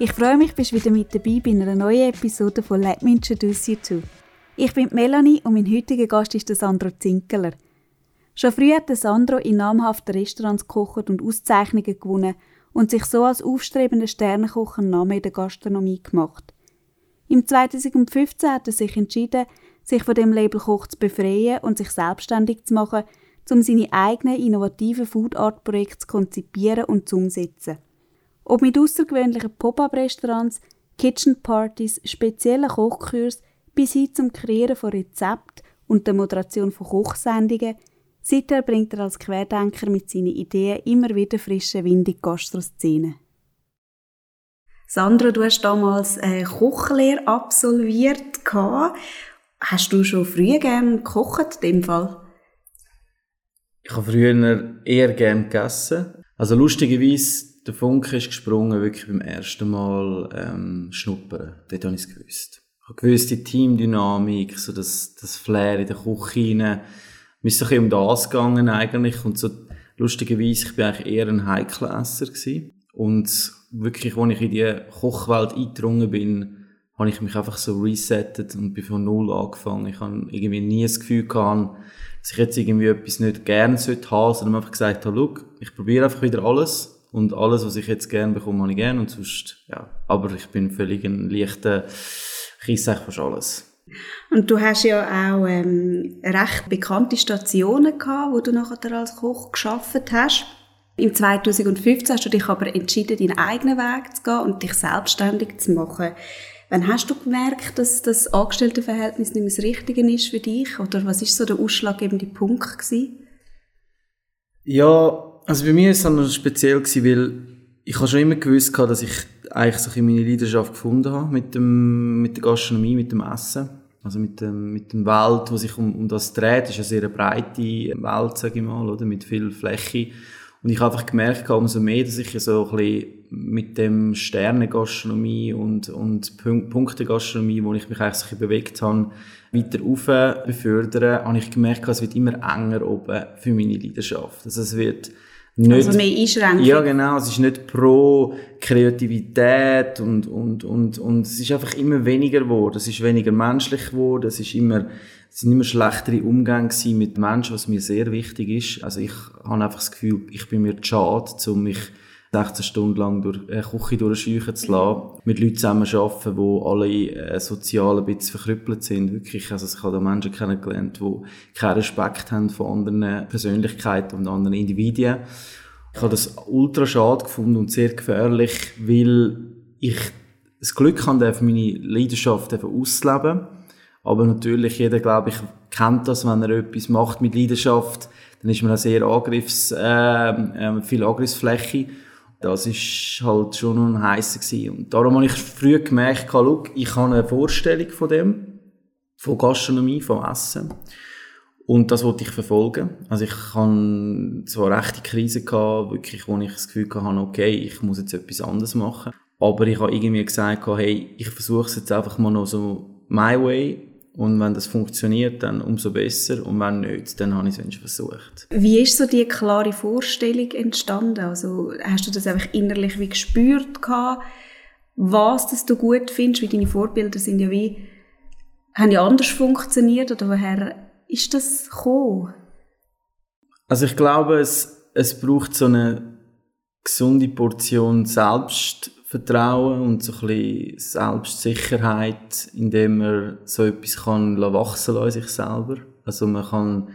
Ich freue mich, bist wieder mit dabei bei einer neuen Episode von Let Me Introduce You To. Ich bin Melanie und mein heutiger Gast ist Sandro Zinkeler. Schon früh hat Sandro in namhaften Restaurants gekocht und Auszeichnungen gewonnen und sich so als aufstrebender Sternenkoch einen Namen in der Gastronomie gemacht. Im 2015 hat er sich entschieden, sich von dem Label Koch zu befreien und sich selbstständig zu machen, um seine eigenen innovativen Food Art Projekte zu konzipieren und zu umsetzen. Ob mit außergewöhnlichen Pop-up-Restaurants, Kitchen-Partys, speziellen Kochkurs bis hin zum Kreieren von Rezepten und der Moderation von Kochsendungen, seither bringt er als Querdenker mit seinen Ideen immer wieder frische Wind in die Gastroszene. Sandra, du hast damals eine Kochlehre absolviert. Hast du schon früh gerne gekocht, in dem Fall? Ich habe früher eher gerne gegessen. Also lustigerweise, der Funke ist gesprungen, wirklich beim ersten Mal ähm, schnuppern. Dort habe ich es gewusst. Ich habe gewusst, die Teamdynamik, so das, das Flair in der Küche rein. Mir ist ein um das gegangen eigentlich. Und so, lustigerweise, ich bin eigentlich eher ein heikler Esser gewesen. Und wirklich, als ich in die Kochwelt eingedrungen bin, habe ich mich einfach so resettet und bin von Null angefangen. Ich habe irgendwie nie das Gefühl gehabt, dass ich jetzt irgendwie etwas nicht gerne sollte haben, sondern einfach gesagt habe, ich probiere einfach wieder alles und alles, was ich jetzt gerne bekomme, habe ich gerne und sonst, ja. Aber ich bin völlig ein leichter, ich esse fast alles. Und du hast ja auch ähm, recht bekannte Stationen gehabt, wo du nachher als Koch geschafft hast. Im 2015 hast du dich aber entschieden, deinen eigenen Weg zu gehen und dich selbstständig zu machen. Wann hast du gemerkt, dass das Angestelltenverhältnis nicht mehr das Richtige ist für dich? Oder was ist so der ausschlaggebende Punkt gewesen? Ja, also bei mir war es dann speziell gewesen, weil ich habe schon immer gewusst, dass ich eigentlich so meine Leidenschaft gefunden habe mit, dem, mit der Gastronomie, mit dem Essen. Also mit dem, mit dem Welt, wo sich um, um das dreht, das ist eine sehr breite Welt, sage ich mal, oder? mit viel Fläche. Und ich habe einfach gemerkt, umso mehr, dass ich so ein bisschen mit dem Sternengastronomie und, und Punktegastronomie, wo ich mich eigentlich so bewegt habe, weiter rauf befördern, habe ich gemerkt, es wird immer enger oben für meine Leidenschaft. Also es wird nicht, also mehr Einschränkung. Ja, genau. Es ist nicht pro Kreativität und, und, und, und es ist einfach immer weniger geworden. Es ist weniger menschlich geworden. Es ist immer, es sind immer schlechtere Umgänge mit Menschen, was mir sehr wichtig ist. Also ich habe einfach das Gefühl, ich bin mir schade, um mich 16 Stunden lang durch eine Küche durchscheuchen zu lassen, mit Leuten zusammen arbeiten, die alle äh, sozial ein bisschen verkrüppelt sind. Wirklich, also ich habe da Menschen kennengelernt, die keinen Respekt haben von anderen Persönlichkeiten und anderen Individuen. Ich habe das ultra schade gefunden und sehr gefährlich, weil ich das Glück habe, meine Leidenschaft auszuleben. Aber natürlich, jeder, glaube ich, kennt das, wenn er etwas macht mit Leidenschaft, dann ist man auch sehr Angriffs, äh, äh, viel Angriffsfläche. Das ist halt schon ein heißer gewesen. Und darum habe ich früh gemerkt, ich habe eine Vorstellung von dem, von Gastronomie, von Essen. Und das wollte ich verfolgen. Also ich hatte so eine rechte Krise gehabt, wirklich, wo ich das Gefühl hatte, okay, ich muss jetzt etwas anderes machen. Aber ich habe irgendwie gesagt, hey, ich versuche es jetzt einfach mal noch so my way und wenn das funktioniert, dann umso besser. Und wenn nicht, dann habe ich es versucht. Wie ist so die klare Vorstellung entstanden? Also hast du das einfach innerlich wie gespürt gehabt, was das du gut findest? Wie deine Vorbilder sind ja wie, haben ja anders funktioniert oder woher ist das gekommen? Also ich glaube, es, es braucht so eine gesunde Portion Selbst Vertrauen und so ein bisschen Selbstsicherheit, indem man so etwas kann wachsen in sich selber. Also man kann,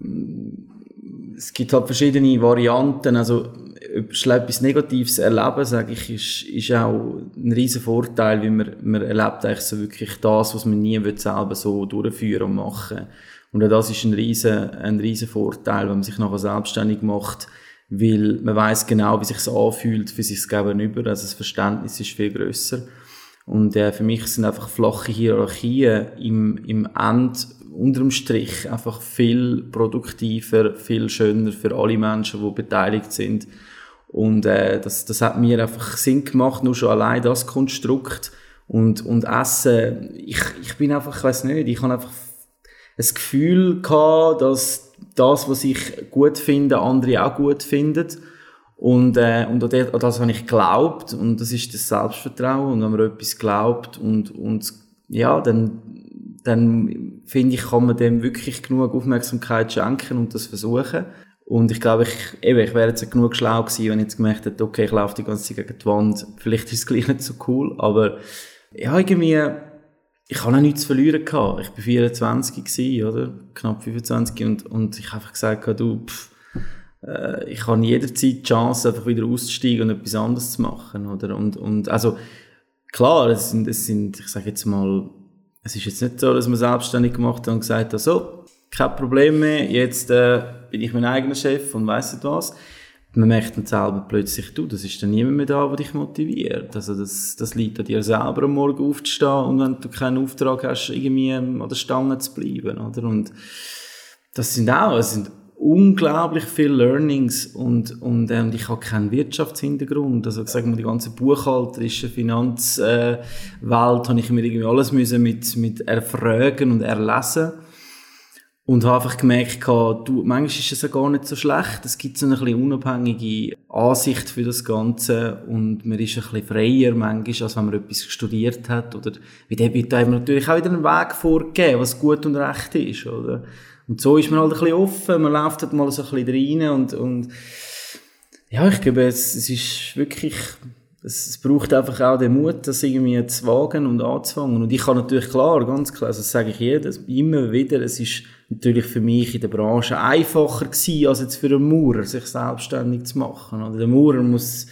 mm, es gibt halt verschiedene Varianten, also etwas Negatives erleben, sage ich, ist, ist auch ein riesen Vorteil, weil man, man erlebt eigentlich so wirklich das, was man nie will, selber so durchführen und machen. Und das ist ein riesen, ein riesen Vorteil, wenn man sich nachher selbstständig macht, weil man weiß genau, wie sich anfühlt für sich gegenüber, also das Verständnis ist viel größer. Und äh, für mich sind einfach flache Hierarchien im, im End unterm Strich einfach viel produktiver, viel schöner für alle Menschen, die beteiligt sind. Und äh, das, das hat mir einfach Sinn gemacht, nur schon allein das Konstrukt. Und, und Essen, ich, ich bin einfach, ich weiß nicht, ich habe einfach ein Gefühl gehabt, dass das, was ich gut finde, andere auch gut finden. Und, äh, und an das habe ich geglaubt und das ist das Selbstvertrauen und wenn man etwas glaubt und, und ja, dann, dann finde ich, kann man dem wirklich genug Aufmerksamkeit schenken und das versuchen. Und ich glaube, ich, eben, ich wäre jetzt genug schlau gewesen, wenn ich jetzt gemerkt hätte, okay, ich laufe die ganze Zeit gegen die Wand. Vielleicht ist es gleich nicht so cool, aber ja, irgendwie, ich habe auch nichts zu verlieren gehabt. Ich war 24 gewesen, oder? Knapp 25 und, und ich habe einfach gesagt, du, pff, äh, ich habe jederzeit die Chance, einfach wieder auszusteigen und etwas anderes zu machen, oder? Und, und, also, klar, es sind, es sind, ich sage jetzt mal, es ist jetzt nicht so, dass man selbstständig gemacht hat und gesagt hat, so, kein Problem mehr, jetzt äh, bin ich mein eigener Chef und weiss nicht was. Man merkt dann selber plötzlich, du, das ist dann niemand mehr da, der dich motiviert. Also das, das liegt an dir selber, am Morgen aufzustehen und wenn du keinen Auftrag hast, irgendwie an der Stange zu bleiben, oder? Und das sind auch, es sind unglaublich viele Learnings und, und, äh, und ich habe keinen Wirtschaftshintergrund. Also sagen wir, die ganze buchhalterische Finanzwelt äh, habe ich mir irgendwie alles müssen mit, mit erfragen und erlesen und habe einfach gemerkt, du, manchmal ist es ja gar nicht so schlecht. Es gibt so eine bisschen unabhängige Ansicht für das Ganze und man ist ein bisschen freier manchmal, als wenn man etwas studiert hat. Oder wie der wird einem natürlich auch wieder einen Weg vorgegeben, was gut und recht ist, oder? Und so ist man halt ein bisschen offen, man läuft halt mal so ein bisschen rein und, und ja, ich glaube, es, es ist wirklich es, braucht einfach auch den Mut, das irgendwie zu wagen und anzufangen. Und ich kann natürlich klar, ganz klar, also das sage ich jedem, immer wieder, es ist natürlich für mich in der Branche einfacher gewesen, als jetzt für einen Maurer, sich selbstständig zu machen. Oder der Maurer muss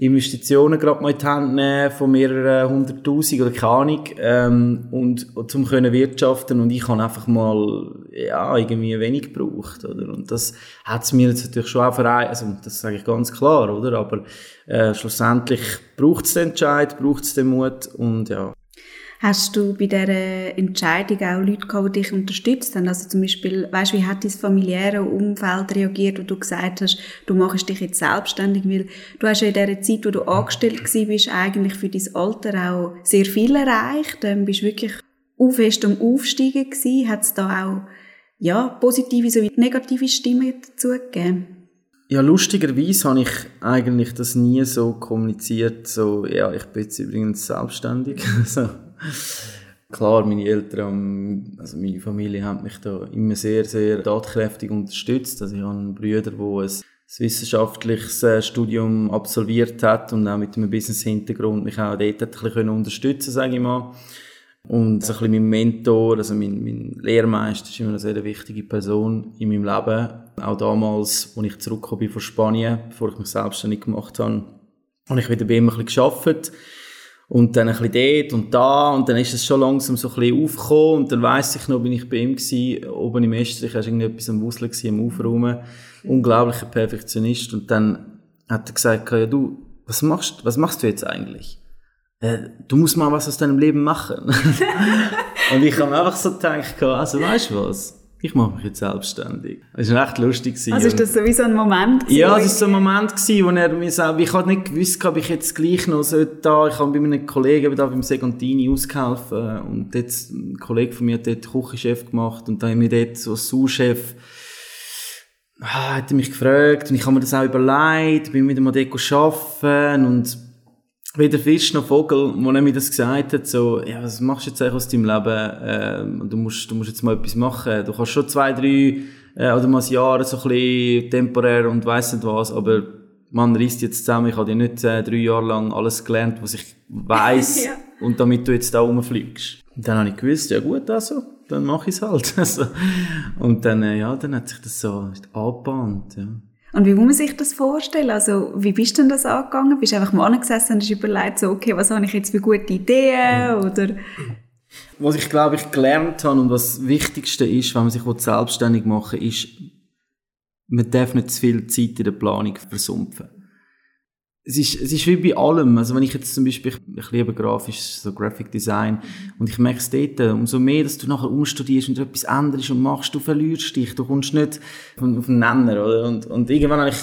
Investitionen gerade mal in die Hand nehmen von mehreren hunderttausend oder keine Ahnung, ähm, und, und zum können wirtschaften und ich habe einfach mal, ja, irgendwie wenig gebraucht, oder? Und das hat es mir jetzt natürlich schon auch vereint, also das sage ich ganz klar, oder? Aber äh, schlussendlich braucht es den Entscheid, braucht es den Mut und ja. Hast du bei dieser Entscheidung auch Leute gehabt, die dich unterstützt haben? Also zum Beispiel, weißt, wie hat dein familiäre Umfeld reagiert, wo du gesagt hast, du machst dich jetzt selbstständig, weil du hast ja in dieser Zeit, wo du angestellt bist, eigentlich für dein Alter auch sehr viel erreicht, ähm, bist wirklich fest am Aufsteigen gewesen. Hat es da auch, ja, positive sowie negative Stimmen dazu gegeben? Ja, lustigerweise habe ich eigentlich das nie so kommuniziert, so, ja, ich bin jetzt übrigens selbstständig. so, Klar, meine Eltern, also meine Familie haben mich da immer sehr, sehr tatkräftig unterstützt. Also ich habe einen Bruder, der ein wissenschaftliches äh, Studium absolviert hat und auch mit einem Business-Hintergrund mich auch dort ein bisschen unterstützen sage ich mal. Und so ein bisschen mein Mentor, also mein, mein Lehrmeister, ist immer eine sehr wichtige Person in meinem Leben. Auch damals, als ich zurückgekommen bin von Spanien, bevor ich mich selbstständig gemacht habe, habe ich wieder bei ihm ein bisschen gearbeitet und dann ein bisschen dort und da und dann ist es schon langsam so ein bisschen aufgekommen und dann weiss ich noch, bin ich bei ihm gewesen, oben im Estrich, war irgendetwas am Wuseln am Aufräumen, unglaublicher Perfektionist und dann hat er gesagt, ja du, was machst, was machst du jetzt eigentlich? Äh, du musst mal was aus deinem Leben machen. und ich habe einfach so gedacht, also weißt du was? Ich mache mich jetzt selbstständig. Das war echt lustig. Also ist das sowieso ein Moment? Gewesen, ja, das war so ein Moment, gewesen, wo er mir sagt, ich habe nicht gewusst, ob ich jetzt gleich noch so da, ich habe bei meinem Kollegen da beim Segantini ausgeholfen und jetzt ein Kollege von mir hat dort Küchenchef gemacht und da haben wir dort so Sous-Chef ah, hat er mich gefragt und ich habe mir das auch überlegt, bin mit dem dort arbeiten und weder Fisch noch Vogel, wo er mir das gesagt hat, so, ja, was machst du jetzt eigentlich aus deinem Leben? Ähm, du musst, du musst jetzt mal etwas machen. Du kannst schon zwei, drei, äh, oder mal ein Jahr so ein bisschen temporär und weiss nicht was, aber man reißt jetzt zusammen. Ich habe ja nicht äh, drei Jahre lang alles gelernt, was ich weiss, ja. und damit du jetzt da rumfliegst. Und dann habe ich gewusst, ja gut, also, dann mache ich es halt. Also, und dann, äh, ja, dann hat sich das so angebahnt, ja. Und wie muss man sich das vorstellen? Also, wie bist du denn das angegangen? Bist du einfach mal angesessen und hast überlegt, so, okay, was habe ich jetzt für gute Ideen? Mhm. Oder? Was ich, glaube ich, gelernt habe und was das Wichtigste ist, wenn man sich selbstständig machen will, ist, man darf nicht zu viel Zeit in der Planung versumpfen es ist, es ist wie bei allem. Also wenn ich jetzt zum Beispiel, ich, liebe grafisch, so Graphic Design, und ich merke es dort, umso mehr, dass du nachher umstudierst und etwas änderst und machst, du verlierst dich, du kommst nicht auf den Nenner, oder? Und, und irgendwann habe ich,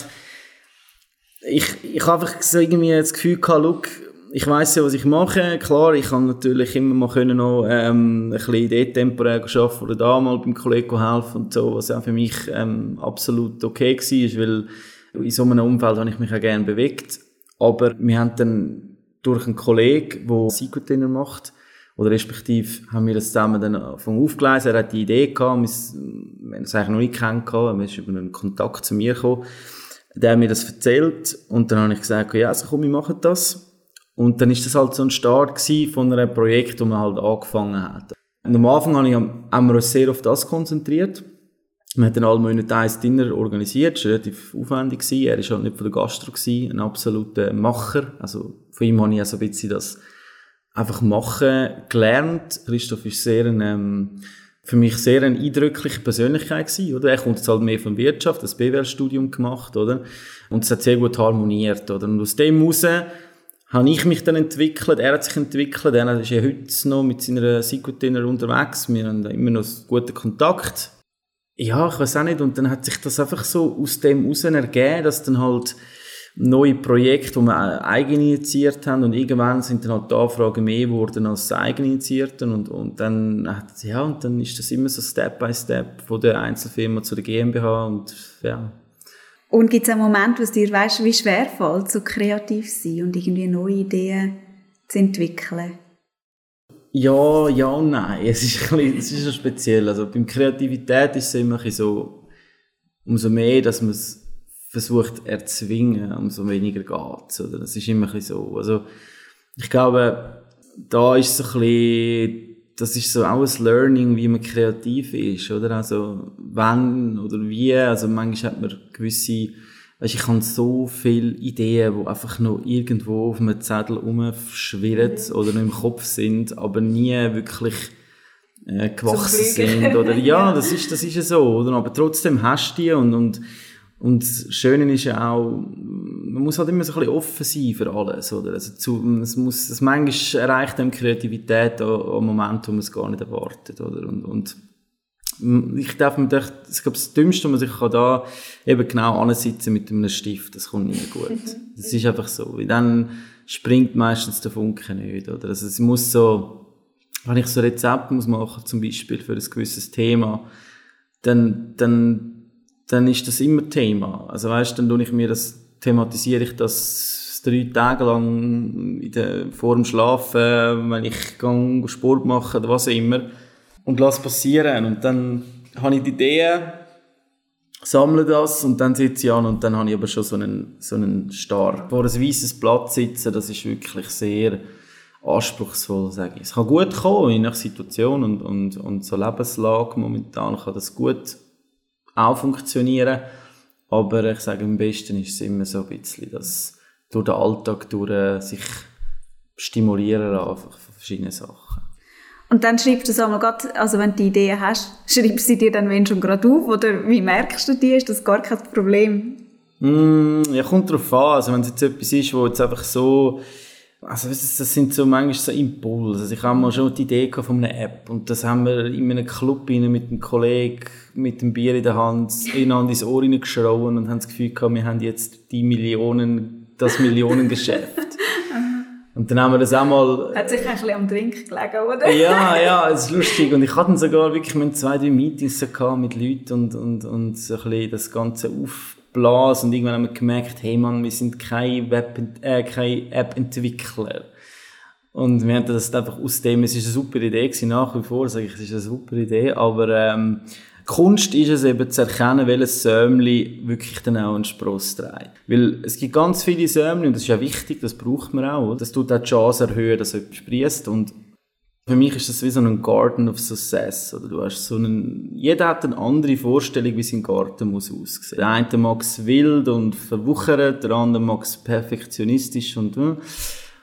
ich, ich habe einfach so irgendwie das Gefühl gehabt, look, ich weiss ja, was ich mache. Klar, ich kann natürlich immer mal können noch, ähm, ein bisschen dort temporär arbeiten oder da mal beim Kollegen helfen und so, was auch für mich, ähm, absolut okay war, weil, In so einem Umfeld habe ich mich auch gerne bewegt. Aber wir haben dann durch einen Kollegen, der Psychotrainer macht, oder respektive haben wir das zusammen dann von aufgelesen. Er hat die Idee gehabt, wir, wir haben es eigentlich noch nicht kennengelernt, er ist über einen Kontakt zu mir gekommen. Der hat mir das erzählt und dann habe ich gesagt, ja, also komm, wir machen das. Und dann ist das halt so ein Start von einem Projekt, das man halt angefangen hat. Und am Anfang haben wir uns sehr auf das konzentriert. Wir haben dann alle Monate ein Dinner organisiert, das war relativ aufwendig. Er war halt nicht von der Gastro, ein absoluter Macher. Also von ihm habe ich also ein bisschen das einfach machen gelernt. Christoph ist sehr ein, ähm, für mich sehr eine eindrückliche Persönlichkeit gewesen, oder? Er kommt jetzt halt mehr von Wirtschaft, das BWL-Studium gemacht, oder? Und es hat sehr gut harmoniert, oder? Und aus dem heraus habe ich mich dann entwickelt, er hat sich entwickelt, er ist ja heute noch mit seiner Psychotrainer unterwegs, wir haben immer noch guten Kontakt. Ja, ich weiß auch nicht, und dann hat sich das einfach so aus dem heraus ergeben, dass dann halt neue Projekte, die wir eigeninitiiert haben und irgendwann sind dann halt die Anfragen mehr geworden als das eigeninitiierten und, und dann hat, ja, und dann ist das immer so Step by Step von der Einzelfirma zu der GmbH und ja. Und gibt es einen Moment, wo es dir weißt, wie schwer fällt, so kreativ zu sein und irgendwie neue Ideen zu entwickeln? Ja, ja und nein. Es ist, ein bisschen, es ist speziell. Also beim Kreativität ist es immer so, umso mehr, dass man es versucht erzwingen, umso weniger geht's, oder? Das ist immer ein so. Also, ich glaube, da ist so ein bisschen, das ist so auch ein Learning, wie man kreativ ist, oder? Also, wann oder wie, also manchmal hat man gewisse, weißt, ich habe so viele Ideen, die einfach noch irgendwo auf einem Zettel rumschwirren oder noch im Kopf sind, aber nie wirklich äh, gewachsen sind, oder? Ja, das ist, das ist ja so, oder? Aber trotzdem hast du die und, und und das Schöne ist ja auch, man muss halt immer so ein bisschen offen sein für alles, oder? Also zu, es muss, es manchmal erreicht einem Kreativität an Momenten, wo man es gar nicht erwartet, oder? Und, und ich darf mir gedacht, ich glaube, das Dümmste, was ich kann da eben genau ansitzen mit einem Stift, das kommt nie gut. Das ist einfach so. Weil dann springt meistens der Funke nicht, oder? Also es muss so, wenn ich so Rezept muss machen, zum Beispiel für ein gewisses Thema, dann, dann dann ist das immer Thema. Also weißt, dann tue ich mir das, thematisiere ich das drei Tage lang in der, vor dem Schlafen, wenn ich Sport mache oder was auch immer und lasse passieren und dann habe ich die Idee, sammle das und dann sitze ich an und dann habe ich aber schon so einen, so einen Star. Vor ein weißes Blatt sitzen, das ist wirklich sehr anspruchsvoll, sage ich. Es kann gut kommen, in einer Situation und, und, und so Lebenslage momentan kann das gut auch funktionieren. Aber ich sage, am besten ist es immer so ein bisschen, dass durch den Alltag durch sich stimulieren einfach von verschiedenen Sachen. Und dann schreibst du es einmal grad, also wenn du die Idee hast, schreibst du sie dir dann wenn schon gerade auf oder wie merkst du die? Ist das gar kein Problem? Mm, ja, kommt drauf an. Also wenn es jetzt etwas ist, wo jetzt einfach so also das sind so manchmal so Impulse. Also ich habe mal schon die Idee von einer App und das haben wir in einem Club mit einem Kollegen mit dem Bier in der Hand einander ins Ohr geschrauen und haben das Gefühl gehabt, wir haben jetzt die Millionen, das Millionengeschäft. Und dann haben wir das auch mal... Hat sich ein bisschen am Drink gelegen, oder? ja, ja, es ist lustig. Und ich hatte sogar wirklich mit zwei, drei Meetings mit Leuten und, und, und so ein bisschen das Ganze auf geblasen und irgendwann haben wir gemerkt, hey Mann, wir sind kein, Web, äh, kein App-Entwickler. Und wir haben das einfach aus dem, es ist eine super Idee gewesen, nach wie vor sage ich, es ist eine super Idee, aber ähm, Kunst ist es eben zu erkennen, welches Säumli wirklich dann auch einen Spross trägt. Weil es gibt ganz viele Säumli und das ist ja wichtig, das braucht man auch. Das tut auch die Chance erhöhen, dass etwas sprießt und für mich ist das wie so ein Garden of Success. Oder du hast so einen, jeder hat eine andere Vorstellung, wie sein Garten muss aussehen. Der eine mag es wild und verwuchert, der andere mag es perfektionistisch und, hm.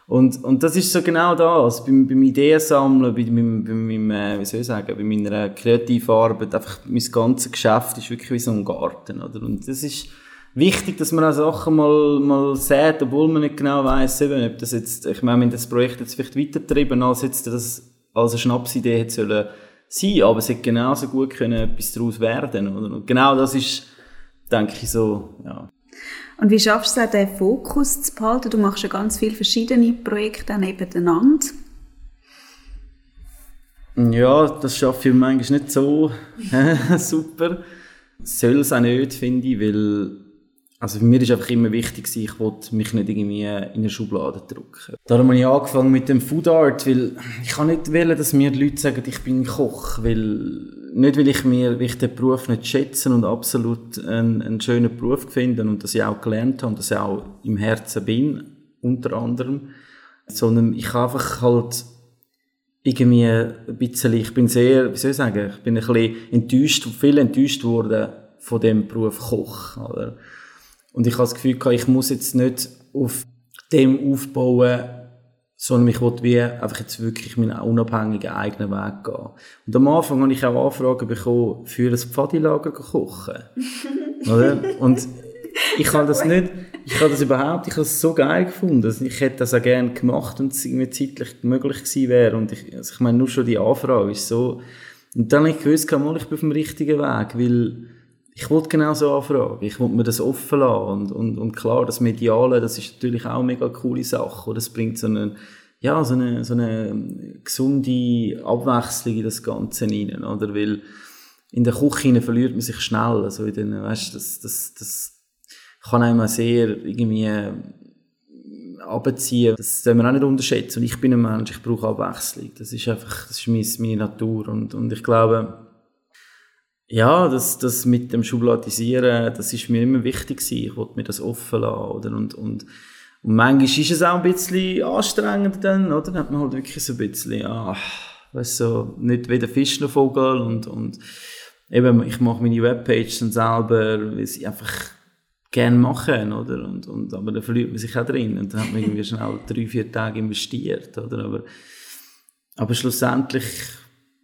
Und, und das ist so genau das. Beim, beim Ideensammeln, bei meinem, bei meinem, äh, wie soll ich sagen, bei meiner kreativen Arbeit, einfach mein ganzes Geschäft ist wirklich wie so ein Garten, oder? Und das ist, wichtig, dass man auch Sachen mal, mal sieht, obwohl man nicht genau weiss, ob das jetzt, ich meine, wenn das Projekt jetzt vielleicht weitertreiben, als jetzt das als eine Schnapsidee hätte sollen sein, aber es hätte genauso gut können etwas daraus werden, oder? Und genau das ist, denke ich, so, ja. Und wie schaffst du es, den Fokus zu behalten? Du machst ja ganz viele verschiedene Projekte nebeneinander. Ja, das schaffe ich manchmal nicht so super. Soll es auch nicht, finde ich, weil Also für mich ist einfach immer wichtig, ich wollte mich nicht irgendwie in eine Schublade drücken. Darum habe ich angefangen mit dem Food Art, weil ich kann nicht wählen, dass mir die Leute sagen, ich bin Koch, weil nicht, weil ich mir, weil ich den Beruf nicht schätze und absolut einen, einen schönen Beruf finde und dass ich auch gelernt habe und dass ich auch im Herzen bin, unter anderem, sondern ich habe einfach halt irgendwie ein bisschen, ich bin sehr, wie soll ich sagen, ich bin ein bisschen enttäuscht, viel enttäuscht worden von dem Beruf Koch, oder? Und ich habe das Gefühl gehabt, ich muss jetzt nicht auf dem aufbauen, sondern ich wollte wie einfach jetzt wirklich meinen unabhängigen eigenen Weg gehen. Und am Anfang habe ich auch Anfragen bekommen, für ein Pfadilager kochen. oder? Und ich habe das nicht, ich habe das überhaupt, ich habe es so geil gefunden. Also ich hätte das auch gerne gemacht, wenn es irgendwie zeitlich möglich gewesen wäre. Und ich, also ich meine, nur schon die Anfrage ist so. Und dann habe ich gewusst, ich bin auf dem richtigen Weg, weil ich wollte genau so anfragen. Ich wollte mir das offen lassen. Und, und, und klar, das Mediale, das ist natürlich auch eine mega coole Sache. Oder? Das bringt so eine, ja, so eine, so eine gesunde Abwechslung in das Ganze rein. Oder? Weil in der Küche verliert man sich schnell. Also in den, weißt, das, das, das kann einem sehr irgendwie abziehen. Das soll man auch nicht unterschätzen. Und ich bin ein Mensch, ich brauche Abwechslung. Das ist einfach, das ist meine Natur. Und, und ich glaube, ja, das, das mit dem Schubladisieren, das ist mir immer wichtig gewesen. Ich wollte mir das offen lassen, oder? Und, und, und manchmal ist es auch ein bisschen anstrengend dann, oder? Dann hat man halt wirklich so ein bisschen, ah, weißt so, nicht wie der Fischnervogel und, und eben, ich mache meine Webpage dann selber, weil sie einfach gerne machen, oder? Und, und, aber dann verliert man sich auch drin und dann hat man irgendwie schnell drei, vier Tage investiert, oder? Aber, aber schlussendlich,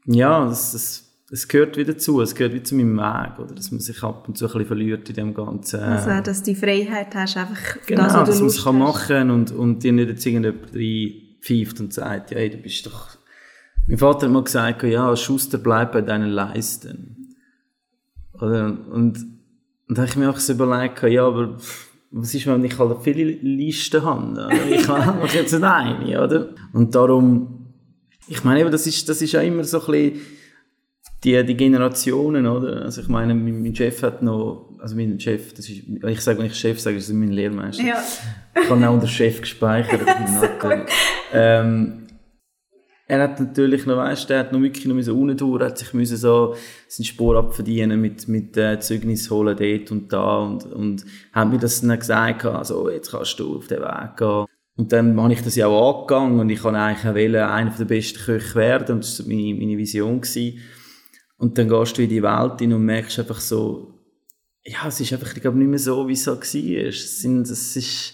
ja, das, das es gehört wieder zu, es gehört wieder zu meinem Weg, oder? Dass man sich ab und zu ein bisschen verliert in dem Ganzen. Also, dass du die Freiheit hast, einfach genau, das, was du dass man es kann machen und, und dir nicht jetzt irgendjemand reinpfeift und sagt, ja, hey, du bist doch... Mein Vater hat mal gesagt, ja, Schuster, bleib bei deinen Leisten. Oder? Und, und da habe ich mir auch so überlegt, ja, aber was ist, wenn ich halt viele Listen habe? Ich habe jetzt nicht eine, oder? Und darum, ich meine, das ist, das ist ja immer so ein bisschen die, die Generationen, oder? Also ich meine, mein, mein, Chef hat noch, also mein Chef, das ist, ich sage, wenn ich Chef sage, das ist mein Lehrmeister. Ja. Ich habe auch unter Chef gespeichert. ähm, er hat natürlich noch, weißt, er hat noch wirklich noch müssen unten durch, hat sich müssen so seinen Spur abverdienen mit, mit äh, Zeugnis holen dort und da und, und hat mir das dann gesagt, also jetzt kannst du auf den Weg gehen. Und dann habe ich das ja auch angegangen und ich wollte eigentlich wollen, einer der besten Köche werden und das war meine, meine Vision. Gewesen. Und dann gehst du in die Welt hin und merkst einfach so, ja, es ist einfach, ich glaube, nicht mehr so, wie es so war. Es, sind, es ist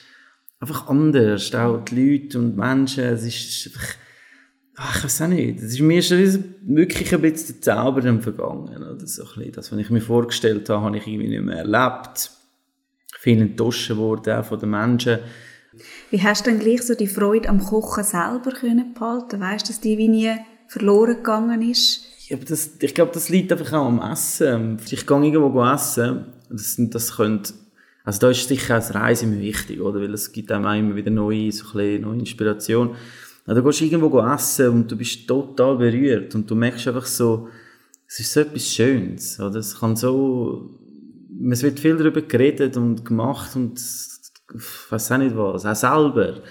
einfach anders. Auch die Leute und die Menschen, es ist einfach, ach, ich weiß auch nicht. Es ist mir schon wirklich ein bisschen der Zauber dann vergangen. Oder so. Das, was ich mir vorgestellt habe, habe ich irgendwie nicht mehr erlebt. Viel enttäuscht worden, auch von den Menschen. Wie hast du dann gleich so die Freude am Kochen selber können behalten? Weißt du, dass die wie nie verloren gegangen ist? Ja, das, ich glaube, das liegt einfach auch am Essen. Ich gehe irgendwo essen. Das, das könnte, also da ist sicher auch das Reisen wichtig, oder? Weil es gibt auch immer wieder neue, so ein neue Inspiration. Also, du gehst irgendwo essen und du bist total berührt und du merkst einfach so, es ist so etwas Schönes, oder? Es kann so, es wird viel darüber geredet und gemacht und ich weiß auch nicht was, auch selber.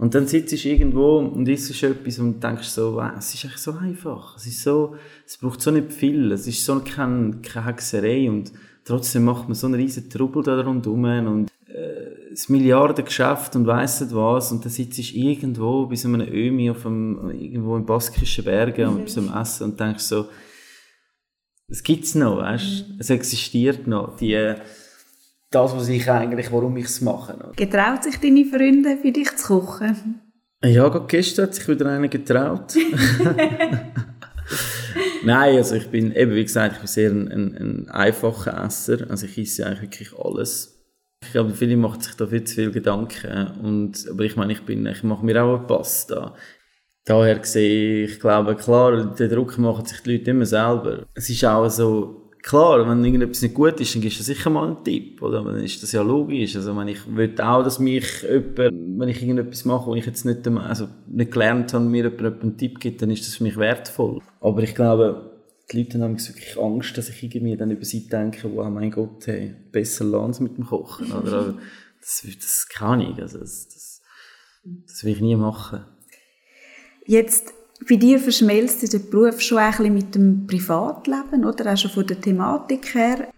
Und dann sitzt du irgendwo und isst etwas und denkst so, wow, es ist eigentlich so einfach. Es ist so, es braucht so nicht viel. Es ist so keine, keine Hexerei und trotzdem macht man so einen riesen Trubel da rundherum und äh, das Milliardengeschäft und weiss nicht was und dann sitzt du irgendwo bei so einem Ömi auf einem, irgendwo in baskischen Bergen mhm. und bei so einem Essen und denkst so, es gibt's noch, weißt? Mhm. Es existiert noch. Die, das, was ich eigentlich, warum ich es mache. Getraut sich deine Freunde für dich zu kochen? Ja, gerade gestern hat sich wieder einer getraut. Nein, also ich bin, eben wie gesagt, ich bin sehr ein, ein, ein einfacher Esser. Also ich esse eigentlich wirklich alles. Ich glaube, viele machen sich da viel zu viel Gedanken. Und, aber ich meine, ich bin, ich mache mir auch eine Pasta. Daher sehe ich, glaube, klar, den Druck machen sich die Leute immer selber. Es ist auch so, klar, wenn irgendetwas nicht gut ist, dann gibst du sicher mal einen Tipp, oder? Dann ist das ja logisch. Also, wenn ich will auch, dass mich jemand, wenn ich irgendetwas mache, wo ich jetzt nicht, also nicht gelernt habe, mir jemand einen Tipp gibt, dann ist das für mich wertvoll. Aber ich glaube, die Leute haben wirklich Angst, dass ich irgendwie dann über sie denke, wow, mein Gott, hey, besser lernen mit dem Kochen. Oder? Also, das, das kann ich. Also das, das, das will ich nie machen. Jetzt, bei dir verschmelzt der Beruf schon ein bisschen mit dem Privatleben, oder? Auch schon von der Thematik her.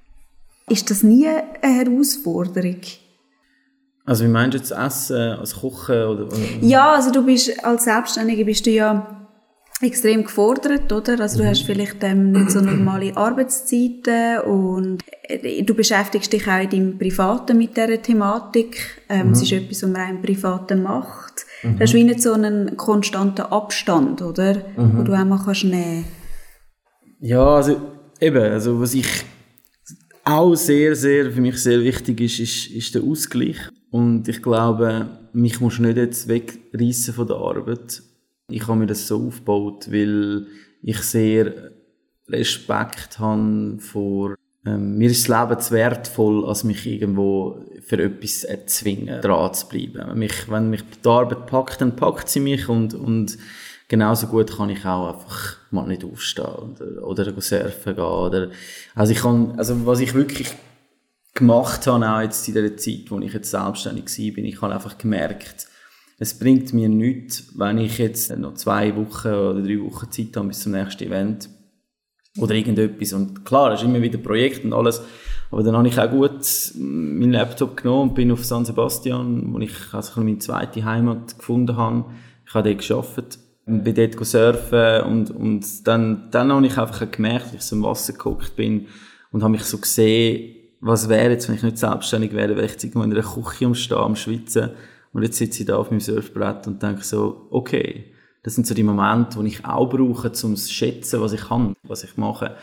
Ist das nie eine Herausforderung? Also wie meinst du jetzt Essen, als Kochen? Oder, oder? Ja, also du bist als Selbstständige bist du ja extrem gefordert, oder? Also du mhm. hast vielleicht ähm, nicht so normale Arbeitszeiten und du beschäftigst dich auch in deinem Privaten mit dieser Thematik. Ähm, mhm. Es ist etwas, was man auch im Privaten macht. Mhm. Du hast wie nicht so einen konstanten Abstand, oder? Mhm. Wo du auch mal kannst nehmen. Ja, also eben, also was ich auch sehr, sehr, für mich sehr wichtig ist, ist, ist der Ausgleich. Und ich glaube, mich muss nicht jetzt wegreißen von der Arbeit ich habe mir das so aufgebaut, weil ich sehr Respekt habe vor ähm, mir ist das Leben zu wertvoll, als mich irgendwo für etwas zwingen, dran zu bleiben. Wenn mich, wenn mich die Arbeit packt, dann packt sie mich und, und genauso gut kann ich auch einfach mal nicht aufstehen oder, oder surfen gehen. Oder, also ich kann, also was ich wirklich gemacht habe, auch jetzt in der Zeit, wo ich jetzt selbstständig war, ich habe einfach gemerkt, es bringt mir nichts, wenn ich jetzt noch zwei Wochen oder drei Wochen Zeit habe bis zum nächsten Event oder irgendetwas. Und klar, es ist immer wieder Projekt und alles. Aber dann habe ich auch gut meinen Laptop genommen und bin auf San Sebastian, wo ich also meine zweite Heimat gefunden habe. Ich habe dort gearbeitet und bin dort surfen und, und dann, dann habe ich einfach gemerkt, dass ich so im Wasser geguckt bin und habe mich so gesehen, was wäre jetzt, wenn ich nicht selbstständig wäre, wäre ich jetzt irgendwo in einer Küche umstehen, am Schwitzen und jetzt sitze ich da auf meinem Surfbrett und denke so, okay, das sind so die Momente, die ich auch brauche, um zu schätzen, was ich kann, was ich mache.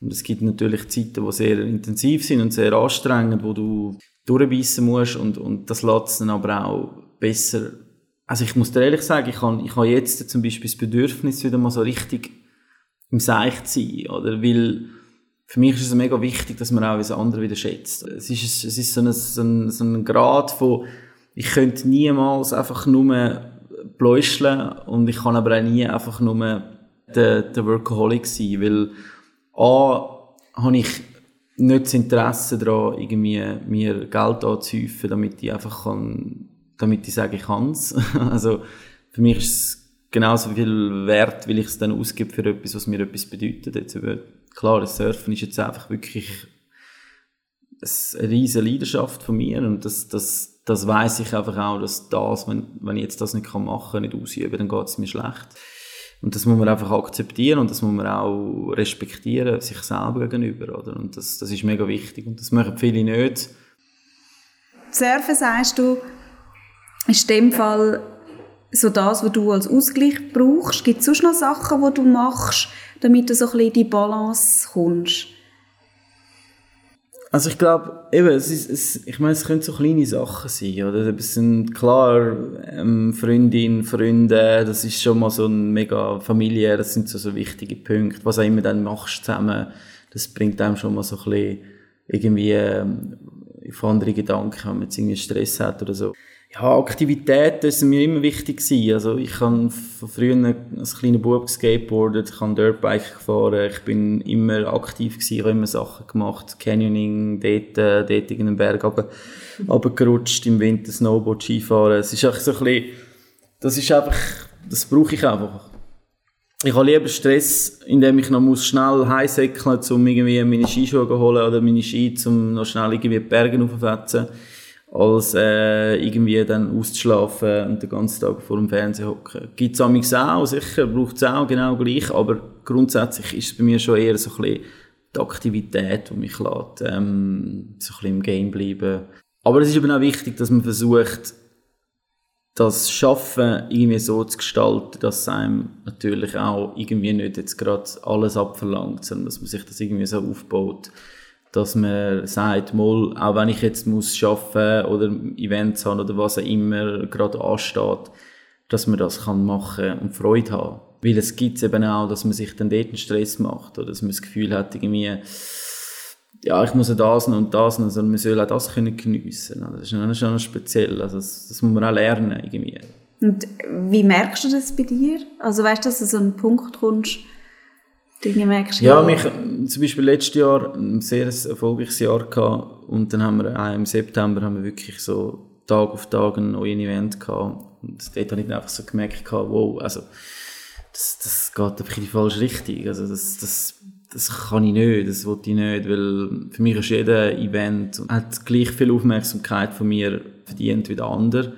Und es gibt natürlich Zeiten, die sehr intensiv sind und sehr anstrengend, wo du durchbeissen musst und, und das lässt dann aber auch besser. Also ich muss dir ehrlich sagen, ich habe, ich habe jetzt zum Beispiel das Bedürfnis, wieder mal so richtig im Seich zu sein, oder? Weil für mich ist es mega wichtig, dass man auch das andere wieder schätzt. Es ist, es ist so ein, so ein, so ein Grad von, ich könnte niemals einfach nur bläuscheln und ich kann aber auch nie einfach nur der, der Workaholic sein, weil A, habe ich nicht das Interesse daran, irgendwie mir Geld anzuhäufen, damit ich einfach kann, damit ich sage, ich kann es. also, für mich ist es genauso viel wert, weil ich es dann ausgebe für etwas, was mir etwas bedeutet. Jetzt, klar, das Surfen ist jetzt einfach wirklich eine riesige Leidenschaft von mir und das, das, das weiß ich einfach auch, dass das, wenn, wenn ich jetzt das nicht machen kann, nicht ausüben, dann geht es mir schlecht. Und das muss man einfach akzeptieren und das muss man auch respektieren, sich selber gegenüber, oder? Und das, das ist mega wichtig und das machen viele nicht. Surfen, sagst du, ist in dem Fall so das, was du als Ausgleich brauchst. Gibt es sonst noch Sachen, die du machst, damit du so ein bisschen in die Balance kommst? Also ich glaube, eben, es ist, es, ich meine, es können so kleine Sachen sein, oder? Es sind klar, ähm, Freundin, Freunde, das ist schon mal so ein mega Familie, das sind so, so wichtige Punkte. Was auch immer dann machst zusammen, das bringt einem schon mal so ein bisschen irgendwie ähm, auf andere Gedanken, wenn man jetzt irgendwie Stress hat oder so ja, Aktivitäten sind mir immer wichtig gewesen. Also ich habe von früher als kleiner Bub skateboardet, ich habe Dirtbike gefahren, ich bin immer aktiv gewesen, ich habe immer Sachen gemacht, Canyoning, dort, äh, dort in den Berg runtergerutscht, im Winter Snowboard, Skifahren. Es ist einfach so ein bisschen, das ist einfach, das brauche ich einfach. Ich habe lieber Stress, indem ich noch muss schnell heimsäckeln muss, um irgendwie meine Skischuhe zu holen oder meine Ski, um noch schnell irgendwie die Berge aufzufetzen als äh, irgendwie dann auszuschlafen und den ganzen Tag vor dem Fernseher hocken. Gibt es auch, sicher, braucht es auch genau gleich, aber grundsätzlich ist es bei mir schon eher so ein bisschen die Aktivität, die mich lässt, ähm, so ein bisschen im Game bleiben. Aber es ist eben auch wichtig, dass man versucht, das Schaffen irgendwie so zu gestalten, dass es einem natürlich auch irgendwie nicht jetzt gerade alles abverlangt, sondern dass man sich das irgendwie so aufbaut, dass man sagt, mal, auch wenn ich jetzt muss arbeiten oder Events haben oder was auch immer gerade ansteht, dass man das kann machen und Freude haben. Weil es gibt eben auch, dass man sich dann dort einen Stress macht oder dass man das Gefühl hat, irgendwie, ja, ich muss ja das und das noch, sondern man soll auch das können geniessen. Das ist schon speziell. Also das, das muss man auch lernen irgendwie. Und wie merkst du das bei dir? Also weißt du, dass du so einen Punkt kommst, Dinge merkst. Ja, mich, zum Beispiel letztes Jahr ein sehr erfolgreiches Jahr gehabt und dann haben wir äh, im September haben wir wirklich so Tag auf Tag ein neues Event gehabt und dort habe ich dann einfach so gemerkt gehabt, wow, also das, das geht einfach in die falsche Richtung, also das, das das kann ich nicht, das wollte ich nicht, weil für mich ist jeder Event hat gleich viel Aufmerksamkeit von mir verdient wie der andere.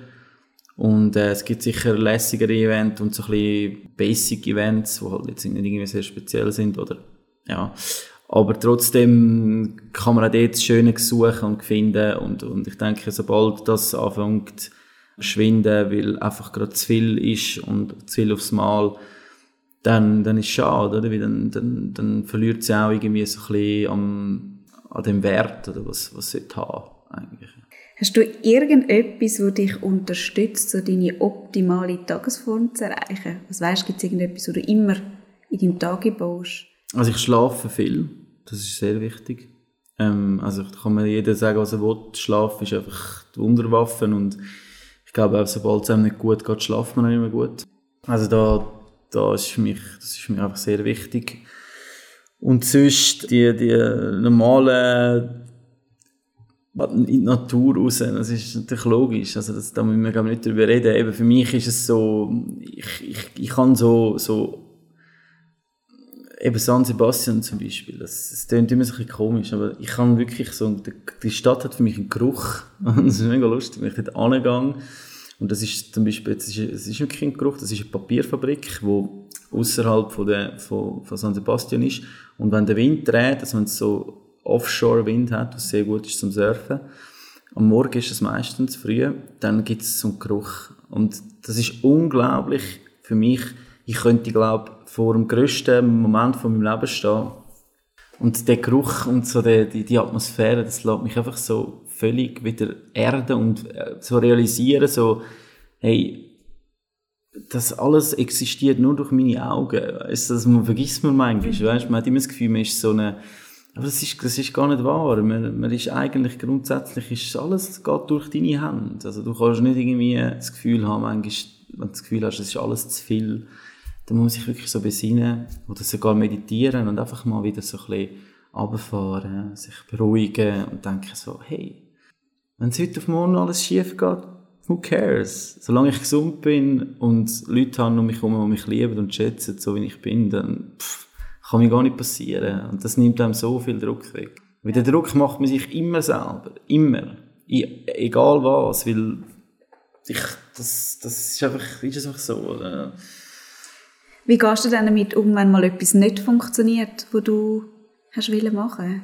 Und äh, es gibt sicher lässigere Events und so ein bisschen Basic Events, die halt jetzt nicht irgendwie sehr speziell sind oder ja. Aber trotzdem kann man auch dort das Schöne suchen und finden und, und ich denke, sobald das anfängt zu schwinden, weil einfach gerade zu viel ist und zu viel aufs Mal, dann, dann ist es schade, oder? Weil dann, dann, dann verliert sie auch irgendwie so ein bisschen am, an dem Wert, oder was, was sie haben, eigentlich. Hast du irgendetwas, das dich unterstützt, so deine optimale Tagesform zu erreichen? Was weißt, gibt es irgendetwas, was du immer in deinem Tag baust? Also ich schlafe viel, das ist sehr wichtig. Ähm, also da kann man jeder sagen, was er will. Schlaf ist einfach die Wunderwaffe und ich glaube, sobald es einem nicht gut geht, schlaft man auch mehr gut. Also da da ist für mich, das ist für mich einfach sehr wichtig. Und sonst die, die normalen in die Natur raus, das ist natürlich logisch, also das, da müssen wir nicht drüber reden. Eben für mich ist es so, ich, ich, ich kann so, so eben San Sebastian zum Beispiel, das, das klingt immer so ein bisschen komisch, aber ich kann wirklich so, die, Stadt hat für mich einen Geruch das ist mega lustig, wenn ich dort angehe und das ist zum Beispiel, es ist, es ist wirklich ein Geruch, das ist eine Papierfabrik, die außerhalb von, von, von San Sebastian ist. Und wenn der Wind dreht, also wenn es so Offshore-Wind hat, was sehr gut ist zum Surfen, am Morgen ist es meistens früh, dann gibt es so einen Geruch. Und das ist unglaublich für mich. Ich könnte, glaube vor dem grössten Moment von meinem Leben stehen. Und der Geruch und so die, die, die Atmosphäre, das lässt mich einfach so völlig wieder erden und äh, so realisieren, so, hey, das alles existiert nur durch meine Augen. Das vergisst man manchmal. Weißt, man hat immer das Gefühl, man ist so eine, aber das ist, das ist gar nicht wahr. Man, man ist eigentlich grundsätzlich, ist alles geht durch deine Hände. Also du kannst nicht irgendwie das Gefühl haben, manchmal, wenn du das Gefühl hast, es ist alles zu viel, dann muss man sich wirklich so besinnen oder sogar meditieren und einfach mal wieder so ein bisschen runterfahren, sich beruhigen und denken so, hey, wenn es heute auf morgen alles schief geht, who cares? Solange ich gesund bin und Leute haben um mich herum, die mich lieben und schätzen, so wie ich bin, dann pff, kann mir gar nicht passieren. Und das nimmt einem so viel Druck weg. Weil den Druck macht man sich immer selber. Immer. I egal was. Weil ich, das, das ist einfach, ist einfach so. Oder? Wie gehst du denn damit um, wenn mal etwas nicht funktioniert, was du hast machen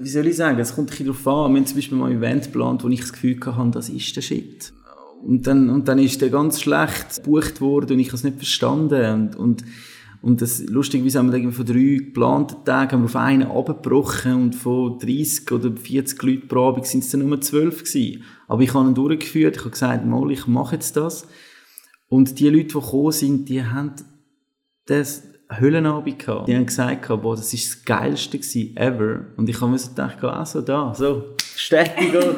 wie soll ich sagen, es kommt ein bisschen darauf an. Wir haben zum Beispiel mal ein Event geplant, wo ich das Gefühl hatte, das ist der Shit. Und dann, und dann ist der ganz schlecht gebucht worden und ich habe es nicht verstanden. Und, und, und das, lustigerweise haben wir von drei geplanten Tagen haben wir auf einen abgebrochen und von 30 oder 40 Leuten pro Abend sind es dann nur 12 gewesen. Aber ich habe ihn durchgeführt, ich habe gesagt, mal, ich mache jetzt das. Und die Leute, die gekommen sind, die haben das, Höhlenabend gehabt. Die haben gesagt, boah, das ist das geilste ever. Und ich habe mir so gedacht, also da, so, Bestätigung.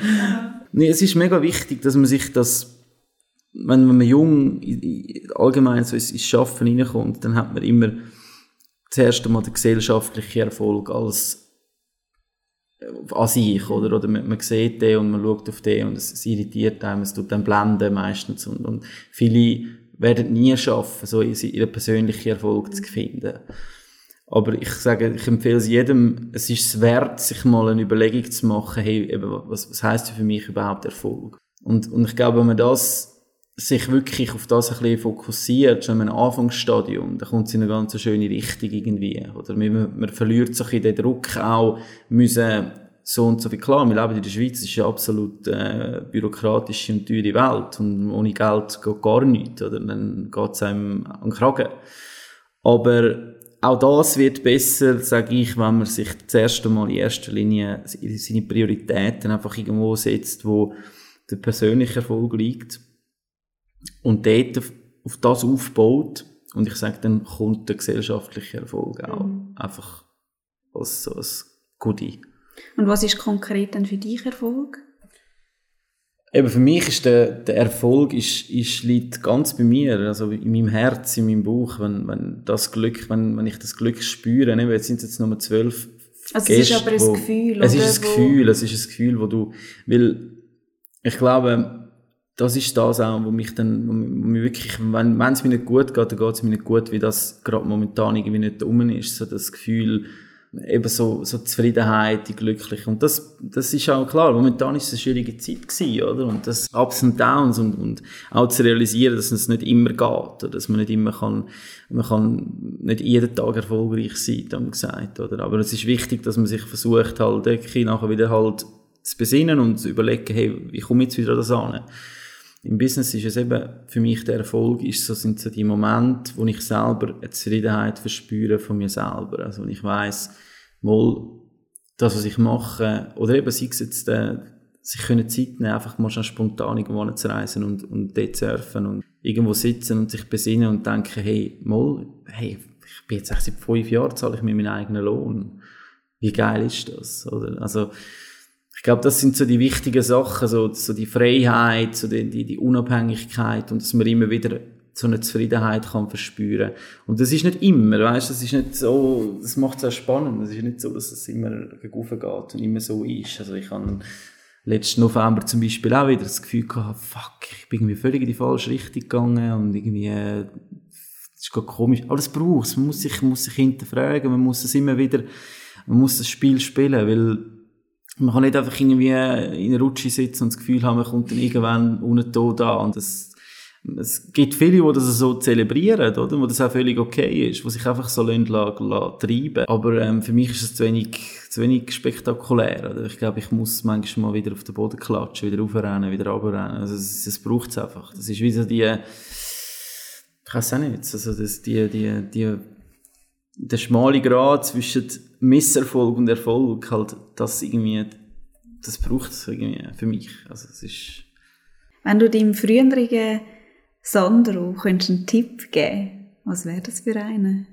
nee, es ist mega wichtig, dass man sich das, wenn man jung, allgemein so ins Schaffen reinkommt, dann hat man immer das erste Mal den gesellschaftlichen Erfolg als äh, an sich, oder? Oder man, man sieht den und man schaut auf den und es, es irritiert einem, es tut dann blenden meistens und, und viele werden nie schaffen, so ihren persönlichen Erfolg zu finden. Aber ich sage, ich empfehle es jedem, es ist es wert, sich mal eine Überlegung zu machen, hey, eben, was, was heisst für mich überhaupt Erfolg? Und, und ich glaube, wenn man das, sich wirklich auf das ein bisschen fokussiert, schon im Anfangsstadium, dann kommt es in eine ganz schöne Richtung irgendwie. Oder man, man verliert sich in den Druck auch, müssen so und so viel. Klar, wir leben in der Schweiz, ist eine absolut äh, bürokratische und teure Welt und ohne Geld geht gar nichts, oder? Dann geht es einem an den Kragen. Aber auch das wird besser, sage ich, wenn man sich das erste Mal in erster Linie seine Prioritäten einfach irgendwo setzt, wo der persönliche Erfolg liegt und dort auf, das aufbaut und ich sage, dann kommt der gesellschaftliche Erfolg auch mhm. einfach als, als Goodie. Und was ist konkret dann für dich Erfolg? Eben für mich ist der, der Erfolg ist, ist, liegt ganz bei mir, also in meinem Herz, in meinem Bauch, wenn, wenn das Glück, wenn, wenn ich das Glück spüre, ne, jetzt sind es jetzt nur zwölf Also Gäste, es ist aber ein wo- Gefühl, Es ist ein Gefühl, es ist ein Gefühl, wo du, weil ich glaube, das ist das auch, wo mich dann, wo mir wirklich, wenn, es mir nicht gut geht, dann geht es mir nicht gut, wie das gerade momentan irgendwie nicht rum ist, so das Gefühl, eben so, so Zufriedenheit, die glückliche. Und das, das ist auch klar, momentan ist es eine schwierige Zeit gewesen, oder? Und das Ups und Downs und, und auch zu realisieren, dass es nicht immer geht, oder? dass man nicht immer kann, man kann nicht jeden Tag erfolgreich sein, haben wir gesagt, oder? Aber es ist wichtig, dass man sich versucht, halt, wirklich nachher wieder halt zu besinnen und zu überlegen, hey, wie komme ich jetzt wieder an das an? Im Business ist es eben, für mich der Erfolg ist so, sind so die Momente, wo ich selber eine Zufriedenheit verspüre von mir selber. Also, wenn ich weiss, mal, das, was ich mache, oder eben, sei es jetzt, äh, sich können Zeit nehmen, einfach mal schon spontan irgendwo zu reisen und, und dort surfen und irgendwo sitzen und sich besinnen und denken, hey, mal, hey, ich bin jetzt seit fünf Jahren, zahle ich mir meinen eigenen Lohn. Wie geil ist das, oder? Also, ich glaube, das sind so die wichtigen Sachen, so, so die Freiheit, so die, die, die Unabhängigkeit und dass man immer wieder so eine Zufriedenheit kann verspüren. Und das ist nicht immer, weißt, das ist nicht so, das macht es auch spannend. Es ist nicht so, dass es immer gegen geht und immer so ist. Also ich habe letzten November zum Beispiel auch wieder das Gefühl gehabt, fuck, ich bin irgendwie völlig in die falsche Richtung gegangen und irgendwie, äh, das ist gerade komisch. Aber das braucht Man muss sich, muss sich hinterfragen, man muss es immer wieder, man muss das Spiel spielen, weil man kann nicht einfach irgendwie in einer Rutsche sitzen und das Gefühl haben, man kommt dann irgendwann unten tot an. Und das, es gibt viele, die das so zelebrieren, oder? Wo das auch völlig okay ist, wo sich einfach so lassen, lassen, lassen treiben. Aber ähm, für mich ist es zu wenig, zu wenig spektakulär, oder? Ich glaube, ich muss manchmal mal wieder auf den Boden klatschen, wieder aufrennen, wieder runterrennen. Also, es, es braucht es einfach. Das ist wie so die, ich weiß auch nicht, also das, die, die, die, der schmale Grad zwischen Misserfolg und Erfolg, halt, das irgendwie, das braucht es irgendwie für mich. Also, es ist, Wenn du deinem früheren Sandro könntest einen Tipp geben, was wäre das für einen?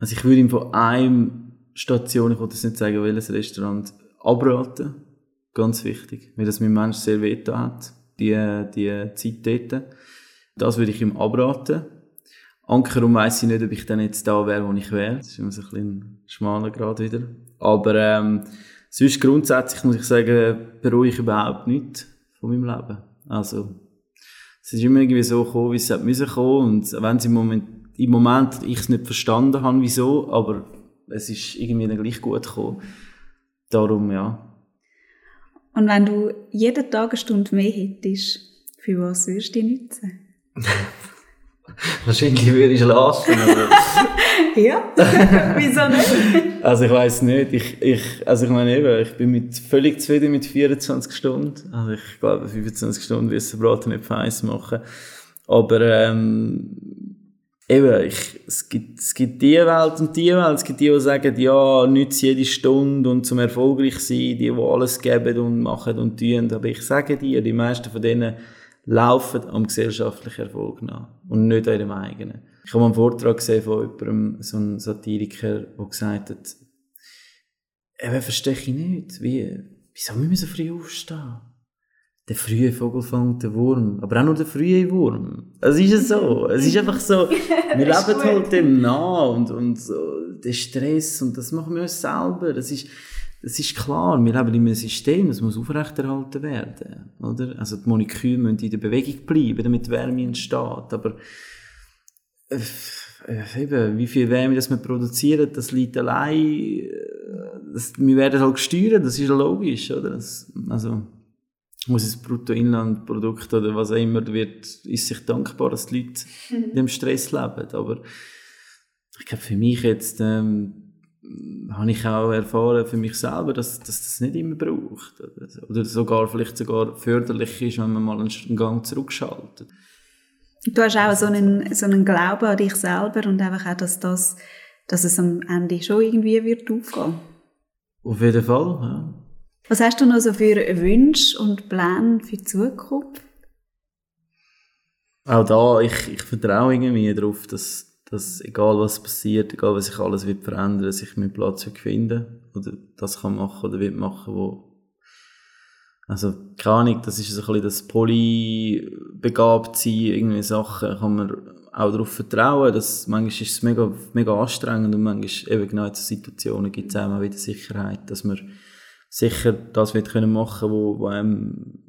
Also ich würde ihm von einem Station, ich wollte jetzt nicht sagen, welches Restaurant, abraten. Ganz wichtig, weil das mein Mensch sehr wehgetan hat, die, die Zeit dort. Das würde ich ihm abraten. Ankerum weiss ich nicht, ob ich dann jetzt da wäre, wo ich wäre. Das ist immer so ein bisschen schmaler Grad wieder. Aber ähm, sonst grundsätzlich muss ich sagen, bereue ich überhaupt nichts von meinem Leben. Also es ist immer irgendwie so gekommen, wie es hat müssen kommen. Und wenn es im Moment, im Moment ich es nicht verstanden habe, wieso, aber es ist irgendwie dann gleich gut gekommen. Darum, ja. Und wenn du jeden Tag eine Stunde mehr hättest, für was würdest du die nutzen? Wahrscheinlich würde ich aber... Ja, wieso nicht? Also ich weiß nicht, ich, ich, also ich meine eben, ich bin mit, völlig zufrieden mit 24 Stunden. Also ich glaube, 25 Stunden wirst du Braten nicht feiss machen. Aber ähm, eben, ich, es, gibt, es gibt die Welt und die Welt. Es gibt die, die sagen, ja, nütze jede Stunde und zum erfolgreich sein, die, die alles geben und machen und tun. Aber ich sage dir, die meisten von denen laufen am gesellschaftlichen Erfolg nach und nicht an ihrem eigenen. Ich habe einen Vortrag gesehen von jemandem, so einem Satiriker, der gesagt hat, eben verstehe ich nicht, wie, wieso müssen wir so früh aufstehen? Der frühe Vogel fängt den Wurm, aber auch nur der frühe Wurm. Es ist ja so, es ist einfach so, wir leben halt dem nach und, und so, der Stress und das machen wir uns selber, das ist, das ist klar, wir leben in einem System, das muss aufrechterhalten werden, oder? Also die Moleküle müssen in der Bewegung bleiben, damit Wärme entsteht, aber äh, äh, eben, wie viel Wärme das wir produzieren, das liegt allein, äh, das, wir werden halt gesteuert, das ist logisch, oder? Das, also, muss es Bruttoinlandprodukt oder was auch immer wird, ist sich dankbar, dass die Leute in dem Stress leben, aber ich glaube, für mich jetzt, ähm, habe ich auch erfahren für mich selber, dass, dass das nicht immer braucht. Oder, oder sogar vielleicht sogar förderlich ist, wenn man mal einen Gang zurückschaltet. Du hast auch so einen, so einen Glauben an dich selber und einfach auch, dass, das, dass es am Ende schon irgendwie wird aufgehen. Auf jeden Fall, ja. Was hast du noch so für Wünsche und Pläne für die Zukunft? Auch da, ich, ich vertraue irgendwie darauf, dass, dass egal was passiert, egal was sich alles wird verändern, sich meinen Platz wird finden oder das kann machen oder wird machen, wo Also, keine Ahnung, das ist so ein bisschen das polybegabt sein, irgendwie Sachen kann man auch darauf vertrauen, dass manchmal ist es mega, mega anstrengend und manchmal eben genau in so Situationen gibt es auch wieder Sicherheit, dass man sicher das wird können machen, wo, wo einem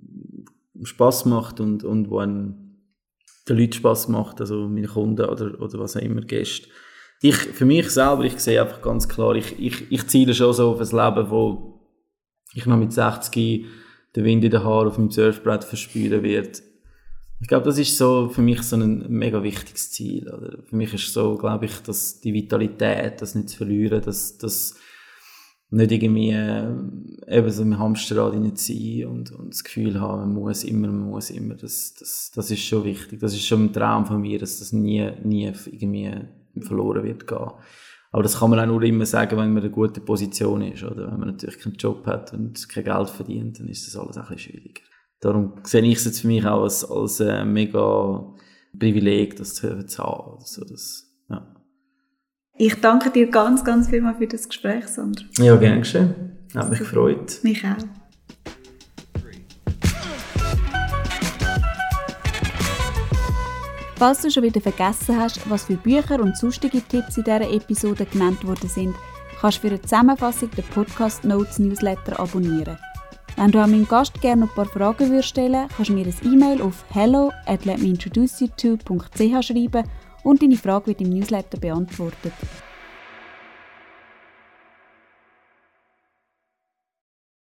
Spaß macht und, und wo einem den Leuten Spaß macht, also meine Kunden oder, oder was auch immer Gäste. Ich, für mich selber, ich sehe einfach ganz klar, ich, ich, ich ziele schon so auf ein Leben, wo ich noch mit 60 den Wind in den Haaren auf meinem Surfbrett verspüren werde ich glaube, das ist so für mich so ein mega wichtiges Ziel. Oder? Für mich ist so, glaube ich, dass die Vitalität, das nicht zu verlieren, dass das nicht irgendwie äh, eben so im Hamsterrad sein und, und das Gefühl haben, man muss immer, man muss immer. Das, das, das ist schon wichtig. Das ist schon ein Traum von mir, dass das nie, nie irgendwie verloren wird gehen. Aber das kann man auch nur immer sagen, wenn man in einer guten Position ist, oder? Wenn man natürlich keinen Job hat und kein Geld verdient, dann ist das alles ein bisschen schwieriger. Darum sehe ich es jetzt für mich auch als, als äh, mega Privileg, das zu, haben. Also das. Ich danke dir ganz, ganz vielmal für das Gespräch, Sandra. Ja, gern geschehen. Hat mich gefreut. Mich auch. Falls du schon wieder vergessen hast, was für Bücher und sonstige Tipps in dieser Episode genannt worden sind, kannst du für eine Zusammenfassung den Podcast Notes Newsletter abonnieren. Wenn du an meinen Gast gerne noch ein paar Fragen würdest stellen kannst du mir ein E-Mail auf hello at schreiben und deine Frage wird im Newsletter beantwortet.